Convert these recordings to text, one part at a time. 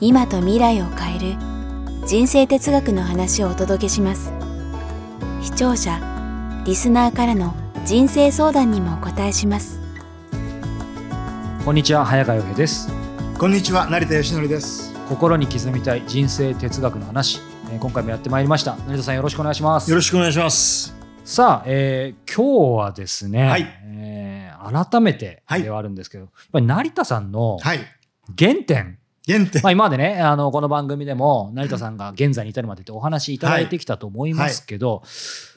今と未来を変える人生哲学の話をお届けします。視聴者リスナーからの人生相談にもお答えします。こんにちは早川洋平です。こんにちは成田義則です。心に刻みたい人生哲学の話、えー今回もやってまいりました。成田さんよろしくお願いします。よろしくお願いします。さあ、えー今日はですね、はい。えー改めてはいではあるんですけど、やっぱり成田さんのはい原点、まあ、今までねあのこの番組でも成田さんが現在に至るまでってお話いただいてきたと思いますけど、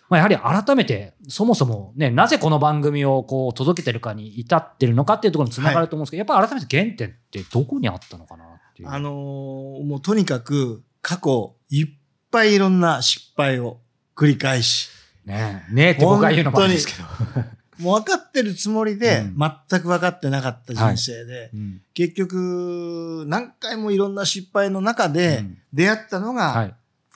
まあ、やはり改めてそもそもねなぜこの番組をこう届けてるかに至ってるのかっていうところにつながると思うんですけど、やっぱり改めて原点ってどこにあったのかなっていう。あのーもうとにかく過去いっぱいいろんな失敗を繰り返し。ねえ、ねえって僕が言うのもあるんですけど。もう分かってるつもりで、うん。全く分かってなかった人生で、うん。結局何回もいろんな失敗の中でうん。出会ったのが、はい。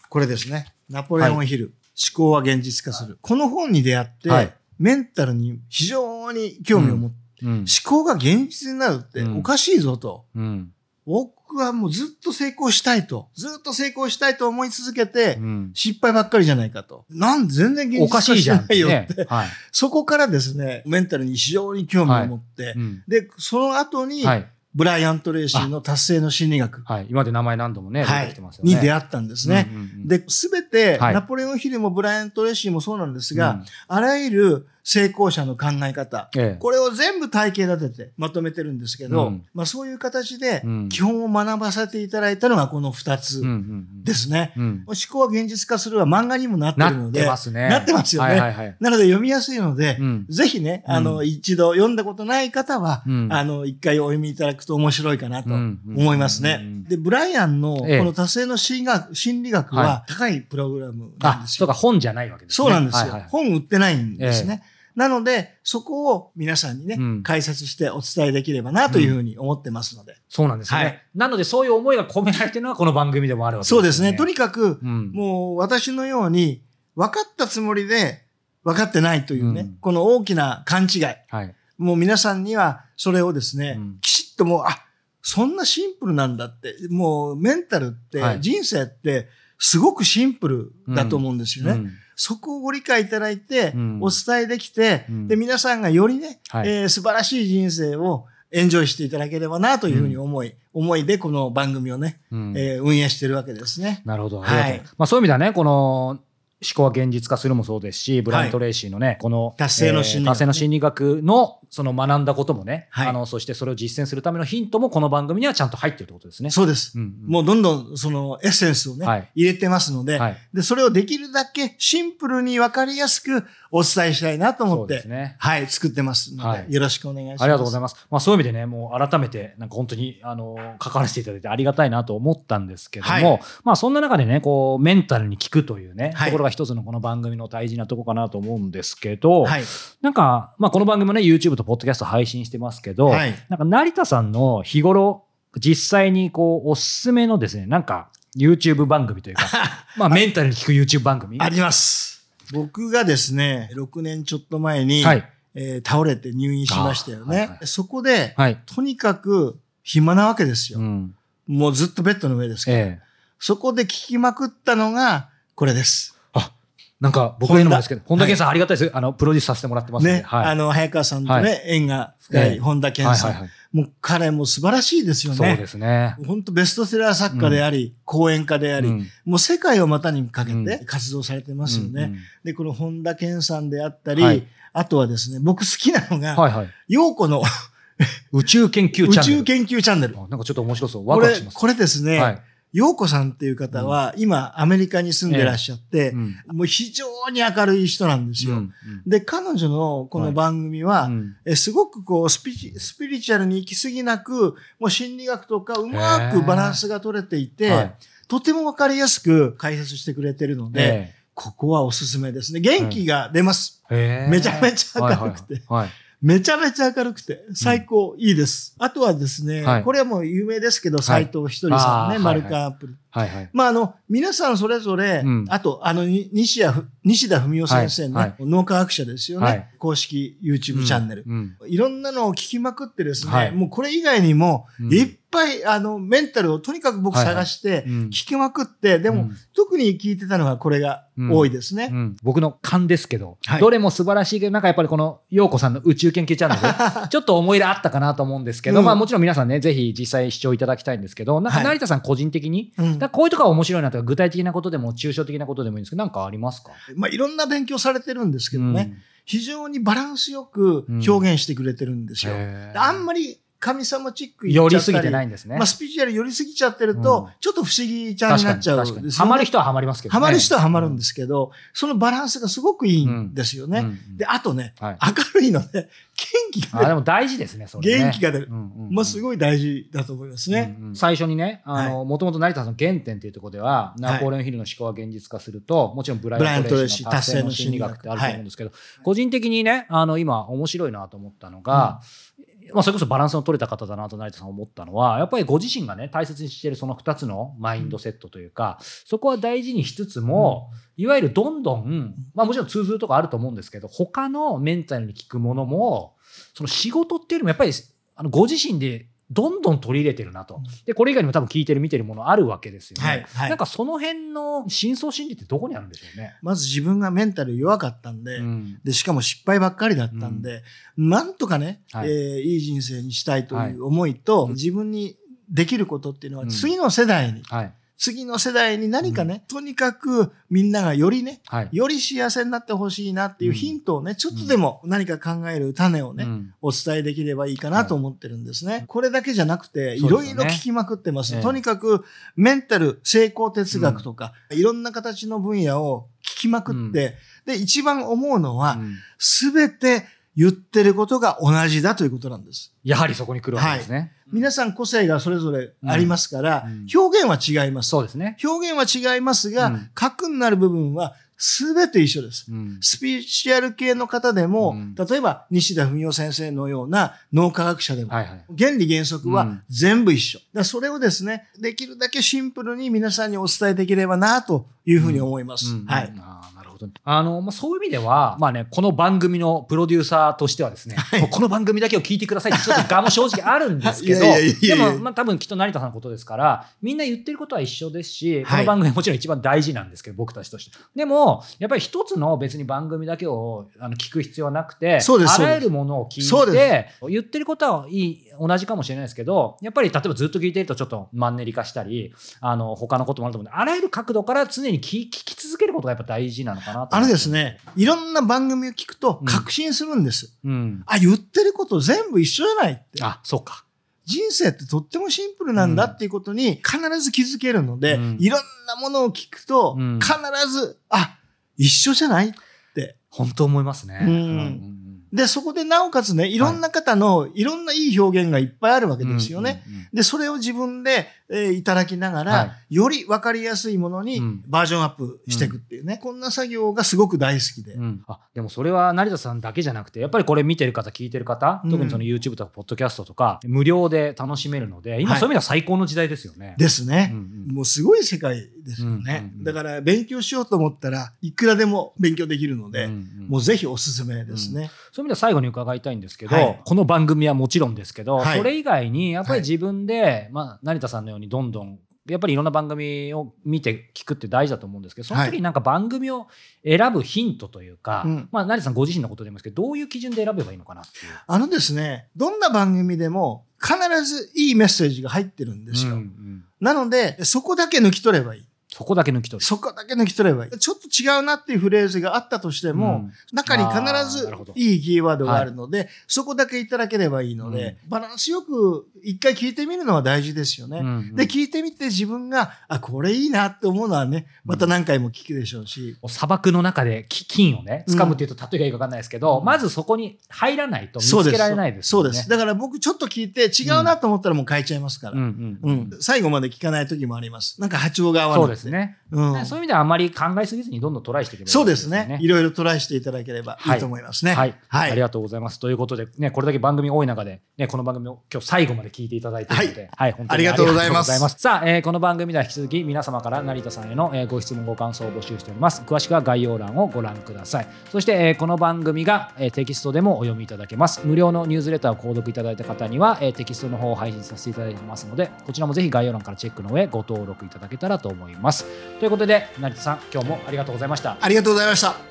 これですね。ナポレオンヒル、思考は現実化する、この本に出会って、はい。メンタルに非常に興味を持って、うん。思考が現実になるってうん。おかしいぞと。うん。僕はもうずっと成功したいと。ずっと成功したいと思い続けて、うん失敗ばっかりじゃないかと。なんで全然現実おかしい化しないよっねて。。はい。そこからですね、メンタルに非常に興味を持って、うんで、その後に、はい。ブライアント・レイシーの達成の心理学、はい。今まで名前何度もね、はい出てきてますよね。に出会ったんですね。うんうんうん、で、すべて、はいナポレオンヒルもブライアント・レイシーもそうなんですが、うんあらゆる成功者の考え方、ええこれを全部体系立ててまとめてるんですけど、うんまあそういう形でうん基本を学ばせていただいたのがこの二つうんうんうんですね。うん思考は現実化するは漫画にもなってなるので、ってますね。なってますよねはいはいはい。なので読みやすいので、うんぜひね、あの、うん一度読んだことない方は、うんあの、一回お読みいただくと面白いかなとうん思いますね。うんで、ブライアンのこええの達成の心理学心理学はは高いプログラムなんあ、ですよ。そうか、本じゃないわけですね。そうなんですよ。はいはい本売ってないんですね。なので、そこを皆さんにね、うん。解説してお伝えできればなというふうに思ってますので。そうなんですよね、はい。なので、そういう思いが込められてるのはこの番組でもあるわけですよそうですね。とにかく、うん。もう私のように分かったつもりで分かってないというね、うん。この大きな勘違い。はい。もう皆さんにはそれをですね、うん。きちっともう、あ、そんなシンプルなんだって、もうメンタルって、はい。人生ってすごくシンプルだと思うんですよね。うん。そこをご理解いただいて、うん。お伝えできて、うん。で、皆さんがよりね、はい。えー素晴らしい人生をエンジョイしていただければなというふうに思い、思いでこの番組をね、うん。えー運営してるわけですね。なるほど。はいありがとうまあそういう意味ではね、この思考は現実化するもそうですし、ブライアント・レイシーのね、この達成の心理えー達成の心理学のその学んだこともね、はい。あの、そしてそれを実践するためのヒントもこの番組にはちゃんと入ってるってことですね。そうです。うんうん。もうどんどんそのエッセンスをね、はい。入れてますので、はい。で、それをできるだけシンプルにわかりやすくお伝えしたいなと思って、ね。はい、作ってますので、はいよろしくお願いします。ありがとうございまます。まあそういう意味でね、もう改めて、なんか本当に、あの、関わらせていただいてありがたいなと思ったんですけども、はいまあそんな中でね、こう、メンタルに効くというね、はいところが一つのこの番組の大事なところかなと思うんですけど、はい。なんか、まあこの番組もね、YouTube と Podcast 配信してますけど、はいなんか成田さんの日頃、実際にこう、おすすめのですね、なんか、YouTube 番組というか、まあメンタルに効く YouTube 番組？あります。僕がですね、6年ちょっと前に、はい。えー倒れて入院しましたよね。あはいはいそこで、はい。とにかく暇なわけですよ。うん。もうずっとベッドの上ですから。ええ。そこで聞きまくったのが、これです。あ、なんか僕が言うのもですけど、本田健さんありがたいです。あの、プロデュースさせてもらってますね。はい。あの、早川さんとね、は縁が深ええい本田健さん。もう彼も素晴らしいですよね。そうですね。本当ベストセラー作家であり、講演家であり、うんもう世界を股にかけうんて活動されてますよね。で、この本田健さんであったり、はいあとはですね、僕好きなのが、はいはい。陽子の宇宙研究宇チャンネル。宙研究チャンネル。あなんかちょっと面白そう。ワこれクワクしま、す。これですね、はい。陽子さんっていう方は、今、アメリカに住んでらっしゃって、うん。もう非常に明るい人なんですよ。うんで、彼女のこの番組は、うん。えすごくこうスピリ、スピリチュアルに行き過ぎなく、もう心理学とかうまくバランスが取れていて、はい。とてもわかりやすく解説してくれてるので、えここはおすすめですね。元気が出ます。めちゃめちゃ明るくてめちゃめちゃ明るくて、最高、いいです。あとはですね、はいこれはもう有名ですけど、斎藤ひとりさんね、マルカアプリ。はいはい。まあ、あの、皆さんそれぞれ、うん。あと、あの、に西谷ふ、西田文夫先生ね、はいはい。脳科学者ですよね、はい。公式 YouTube チャンネル、うんいろんなのを聞きまくってですね、はい。もうこれ以外にも、うん。いっぱい、あの、メンタルをとにかく僕はいはい。探して、うん。聞きまくって、でも、うん。特に聞いてたのがこれが多いですね。うん。僕の勘ですけど、はい。どれも素晴らしいけど、なんかやっぱりこの、陽子さんの宇宙研究チャンネル、ちょっと思い入れあったかなと思うんですけど、うん。まあもちろん皆さんね、ぜひ実際視聴いただきたいんですけど、なんかはい。成田さん個人的に、うんだこういうところは面白いなとか、具体的なことでも抽象的なことでもいいんですけど、なんかありますか？まあ、いろんな勉強されてるんですけどね、非常にバランスよく表現してくれてるんですよ。へー。であんまり神様チック寄りすぎてないいんですね。まあ、スピリチュアル寄りすぎちゃってると、うん。ちょっと不思議ちゃんになっちゃうんですよ、ね。ハマる人はハマりますけどね。ハマる人はハマるんですけど、そのバランスがすごくいいんですよね。うん。うん。で、あとね、はい。明るいので、元気が出る。あでも大事ですね、それね。元気が出る。うんうんうん。まあ、すごい大事だと思いますね。うんうん。最初にね、あの、もともと成田さんの原点というところでは、ナポレオンヒルの思考は現実化すると、もちろんブライアントレーシーの達成の心理学ってあると思うんですけど、個人的にね、あの、今面白いなと思ったのが、まあ、それこそバランスの取れた方だなと成田さん思ったのは、やっぱりご自身がね、大切にしているその2つのマインドセットというか、そこは大事にしつつも、いわゆるどんどん、まあもちろん通ずるとこあると思うんですけど、他のメンタルに効くものも、その仕事っていうよりもやっぱり、あのご自身でどんどん取り入れてるなと。で、これ以外にも多分聞いてる見てるものあるわけですよね。はいはいなんかその辺の深層心理ってどこにあるんでしょうね。まず自分がメンタル弱かったんで、うんで、しかも失敗ばっかりだったんで、なんとかね、はいいえーいい人生にしたいという思いと、はい自分にできることっていうのは、うん次の世代に、はい。次の世代に何かね、とにかくみんながよりね、はい。より幸せになってほしいなっていうヒントをね、ちょっとでも何か考える種をね、うん。お伝えできればいいかなと思ってるんですね。これだけじゃなくて、いろいろ聞きまくってます。ええ。とにかく、メンタル、成功哲学とか、いろんな形の分野を聞きまくって、で、一番思うのはう、ん。すべて言ってることが同じだということなんです。やはりそこに来るわけですね。皆さん個性がそれぞれありますから、うん表現は違います。そうですね。表現は違いますが、うん核になる部分は全て一緒です。うんスピリチュアル系の方でも、うん例えば西田文夫先生のような脳科学者でも、はいはい。原理原則はうん全部一緒。だそれをですね、できるだけシンプルに皆さんにお伝えできればなというふうに思います。うんはい。あーなるほどあの、まあ、そういう意味では、まあね、この番組のプロデューサーとしてはですね、もうこの番組だけを聞いてくださいってちょっと我も正直あるんですけど、いやいやいやいやでも、まあ多分きっと成田さんのことですから、みんな言ってることは一緒ですし、こはい。の番組はもちろん一番大事なんですけど、僕たちとして。でも、やっぱり一つの別に番組だけをあの聞く必要はなくて、あらゆるものを聞いて、言ってることはいい、同じかもしれないですけど、やっぱり例えばずっと聞いてるとちょっとマンネリ化したり、あの、他のこともあると思うんで、あらゆる角度から常に聞聞き続けることがやっぱ大事なのかなとあ思って。のですね、いろんな番組を聞くとうん確信するんです。うん。あ、言ってること全部一緒じゃないって。あ、そうか。人生ってとってもシンプルなんだっていうことに必ず気づけるので、うんいろんなものを聞くとうん必ず、あ、一緒じゃないって。本当思いますね。うんで、そこでなおかつね、いろんな方のいろんないい表現がいっぱいあるわけですよね。うんうんうんで、それを自分で、えーいただきながら、はより分かりやすいものにうん。バージョンアップしていくっていうね、こんな作業がすごく大好きで。うん。あでもそれは成田さんだけじゃなくてやっぱりこれ見てる方聞いてる方、うん。特にその YouTube とかポッドキャストとか無料で楽しめるので今はい。そういう意味では最高の時代ですよね。ですね。うんうん。もうすごい世界ですよね。うんうんうんだから勉強しようと思ったらいくらでも勉強できるので、うんうんもうぜひおすすめですね。そういう意味では最後に伺いたいんですけど、はい。この番組はもちろんですけど、はい。それ以外にやっぱりはい。自分で、まあ、成田さんのようにどんどんやっぱりいろんな番組を見て聞くって大事だと思うんですけどその時になんか番組を選ぶヒントというか、うんまあ、成田さんご自身のことでもいいですけどどういう基準で選べばいいのかなっていう。あのですね、どんな番組でも必ずいいメッセージが入ってるんですよ。うんうんなので、そこだけ抜き取ればいい。そこだけ抜き取る。そこだけ抜き取ればいい。ちょっと違うなっていうフレーズがあったとしても、うん中に必ずいいキーワードがあるので、そこだけいただければいいので、バランスよく一回聞いてみるのは大事ですよね。うんで、聞いてみて自分が、あ、これいいなって思うのはね、また何回も聞くでしょうし。砂漠の中でき金をね、掴むっていうと例えがいいか分かんないですけど、うんまずそこに入らないと見つけられないですよね。そうです。だから僕ちょっと聞いて違うなと思ったらもう変えちゃいますから。うんううんん。最後まで聞かない時もあります。なんか波長が合わそうなくて。ですね、うん。そういう意味ではあまり考えすぎずにどんどんトライしていけばいいそうですね。よいろいろトライしていただければいいと思いますね。はい、はいありがとうございます。ということで、ね、これだけ番組多い中で、ね、この番組を今日最後まで聞いていただいているので、はい、本当にありがとうございますありがとうごさあ、えーこの番組では引き続き皆様から成田さんへの、えーご質問、ご感想を募集しております。詳しくは概要欄をご覧ください。そして、えーこの番組が、えーテキストでもお読みいただけます。無料のニュースレターを購読いただいた方には、えーテキストの方を配信させていただいてますので、こちらもぜひ概要欄からチェックの上、ご登録いただけたらと思います。ということで、成田さん、今日もありがとうございました。ありがとうございました。